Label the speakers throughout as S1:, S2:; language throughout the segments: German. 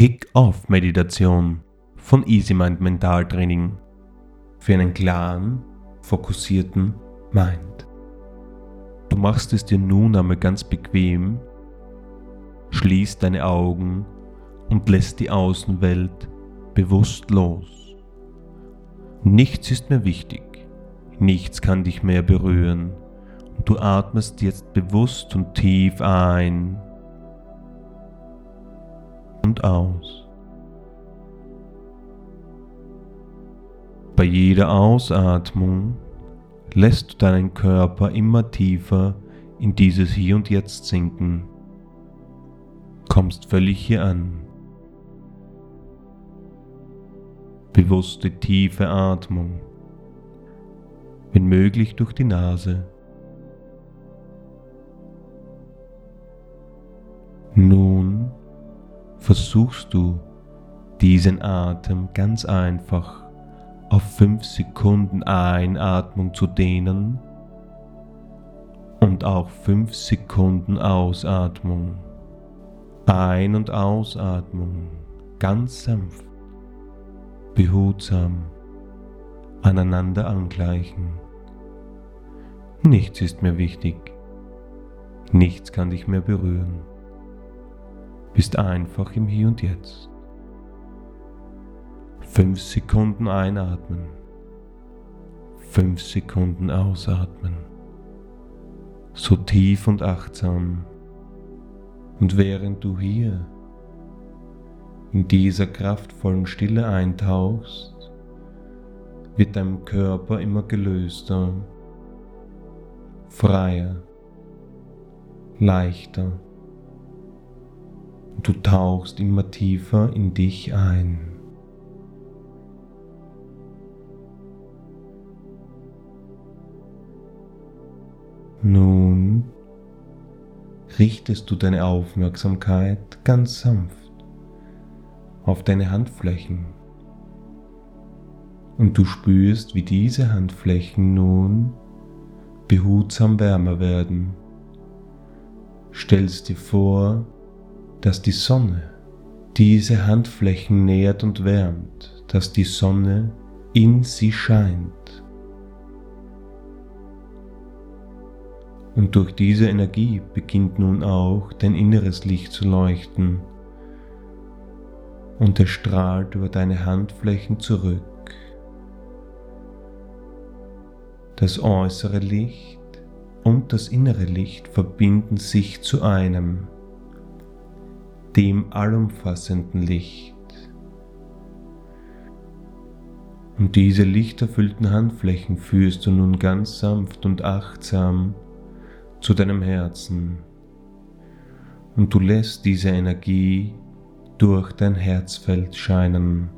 S1: Kick-Off-Meditation von Easy Mind Mental Training für einen klaren, fokussierten Mind. Du machst es dir nun einmal ganz bequem, schließt deine Augen und lässt die Außenwelt bewusst los. Nichts ist mehr wichtig, nichts kann dich mehr berühren und du atmest jetzt bewusst und tief ein und aus. Bei jeder Ausatmung lässt du deinen Körper immer tiefer in dieses Hier und Jetzt sinken. Kommst völlig hier an. Bewusste tiefe Atmung, wenn möglich durch die Nase. Nun versuchst du diesen Atem ganz einfach auf 5 Sekunden Einatmung zu dehnen und auch 5 Sekunden Ausatmung. Ein- und Ausatmung ganz sanft, behutsam aneinander angleichen. Nichts ist mehr wichtig, nichts kann dich mehr berühren bist einfach im Hier und Jetzt. Fünf Sekunden einatmen, fünf Sekunden ausatmen, so tief und achtsam. Und während du hier in dieser kraftvollen Stille eintauchst, wird dein Körper immer gelöster, freier, leichter Du tauchst immer tiefer in dich ein. Nun richtest du deine Aufmerksamkeit ganz sanft auf deine Handflächen und du spürst, wie diese Handflächen nun behutsam wärmer werden. Stellst dir vor, dass die Sonne diese Handflächen nährt und wärmt, dass die Sonne in sie scheint. Und durch diese Energie beginnt nun auch dein inneres Licht zu leuchten und es strahlt über deine Handflächen zurück. Das äußere Licht und das innere Licht verbinden sich zu einem dem allumfassenden Licht. Und diese lichterfüllten Handflächen führst du nun ganz sanft und achtsam zu deinem Herzen. Und du lässt diese Energie durch dein Herzfeld scheinen.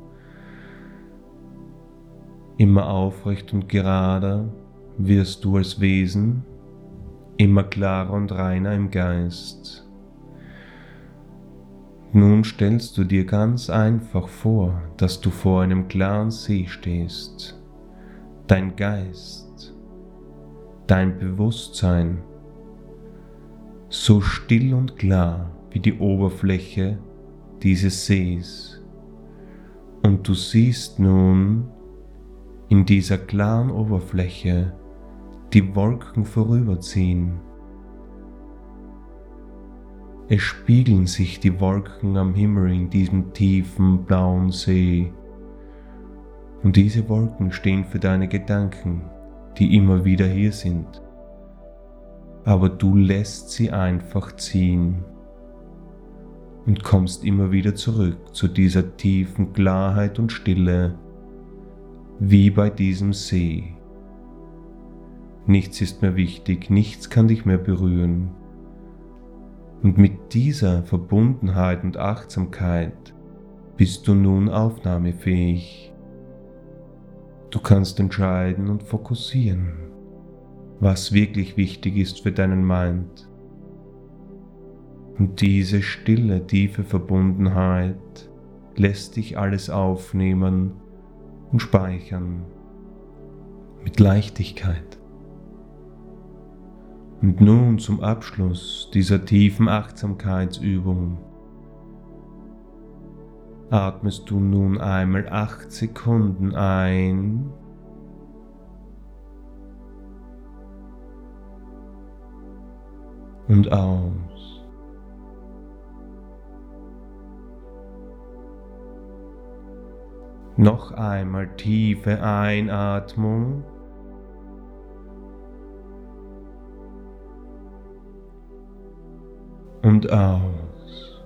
S1: Immer aufrecht und gerader wirst du als Wesen, immer klarer und reiner im Geist. Nun stellst du dir ganz einfach vor, dass du vor einem klaren See stehst. Dein Geist, dein Bewusstsein, so still und klar wie die Oberfläche dieses Sees. Und du siehst nun in dieser klaren Oberfläche die Wolken vorüberziehen es spiegeln sich die Wolken am Himmel in diesem tiefen blauen See. Und diese Wolken stehen für deine Gedanken, die immer wieder hier sind. Aber du lässt sie einfach ziehen und kommst immer wieder zurück zu dieser tiefen Klarheit und Stille, wie bei diesem See. Nichts ist mehr wichtig, nichts kann dich mehr berühren, und mit dieser Verbundenheit und Achtsamkeit bist du nun aufnahmefähig. Du kannst entscheiden und fokussieren, was wirklich wichtig ist für deinen Mind. Und diese stille, tiefe Verbundenheit lässt dich alles aufnehmen und speichern mit Leichtigkeit. Und nun zum Abschluss dieser tiefen Achtsamkeitsübung atmest du nun einmal 8 Sekunden ein. Und aus. Noch einmal tiefe Einatmung. Und aus.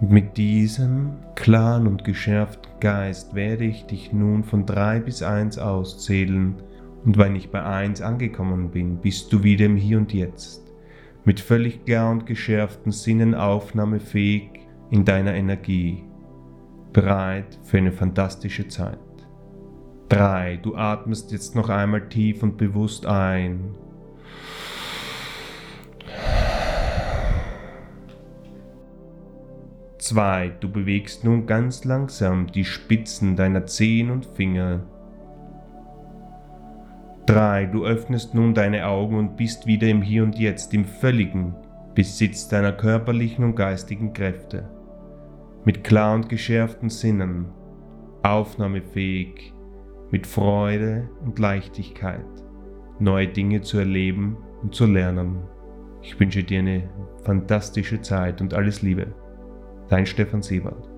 S1: Und mit diesem klaren und geschärften Geist werde ich dich nun von 3 bis 1 auszählen und wenn ich bei 1 angekommen bin, bist du wieder im Hier und Jetzt, mit völlig klar und geschärften Sinnen aufnahmefähig in deiner Energie, bereit für eine fantastische Zeit. 3. Du atmest jetzt noch einmal tief und bewusst ein 2. Du bewegst nun ganz langsam die Spitzen deiner Zehen und Finger. 3. Du öffnest nun deine Augen und bist wieder im Hier und Jetzt, im völligen Besitz deiner körperlichen und geistigen Kräfte. Mit klar und geschärften Sinnen, aufnahmefähig, mit Freude und Leichtigkeit, neue Dinge zu erleben und zu lernen. Ich wünsche dir eine fantastische Zeit und alles Liebe. Dein Stefan Siebert.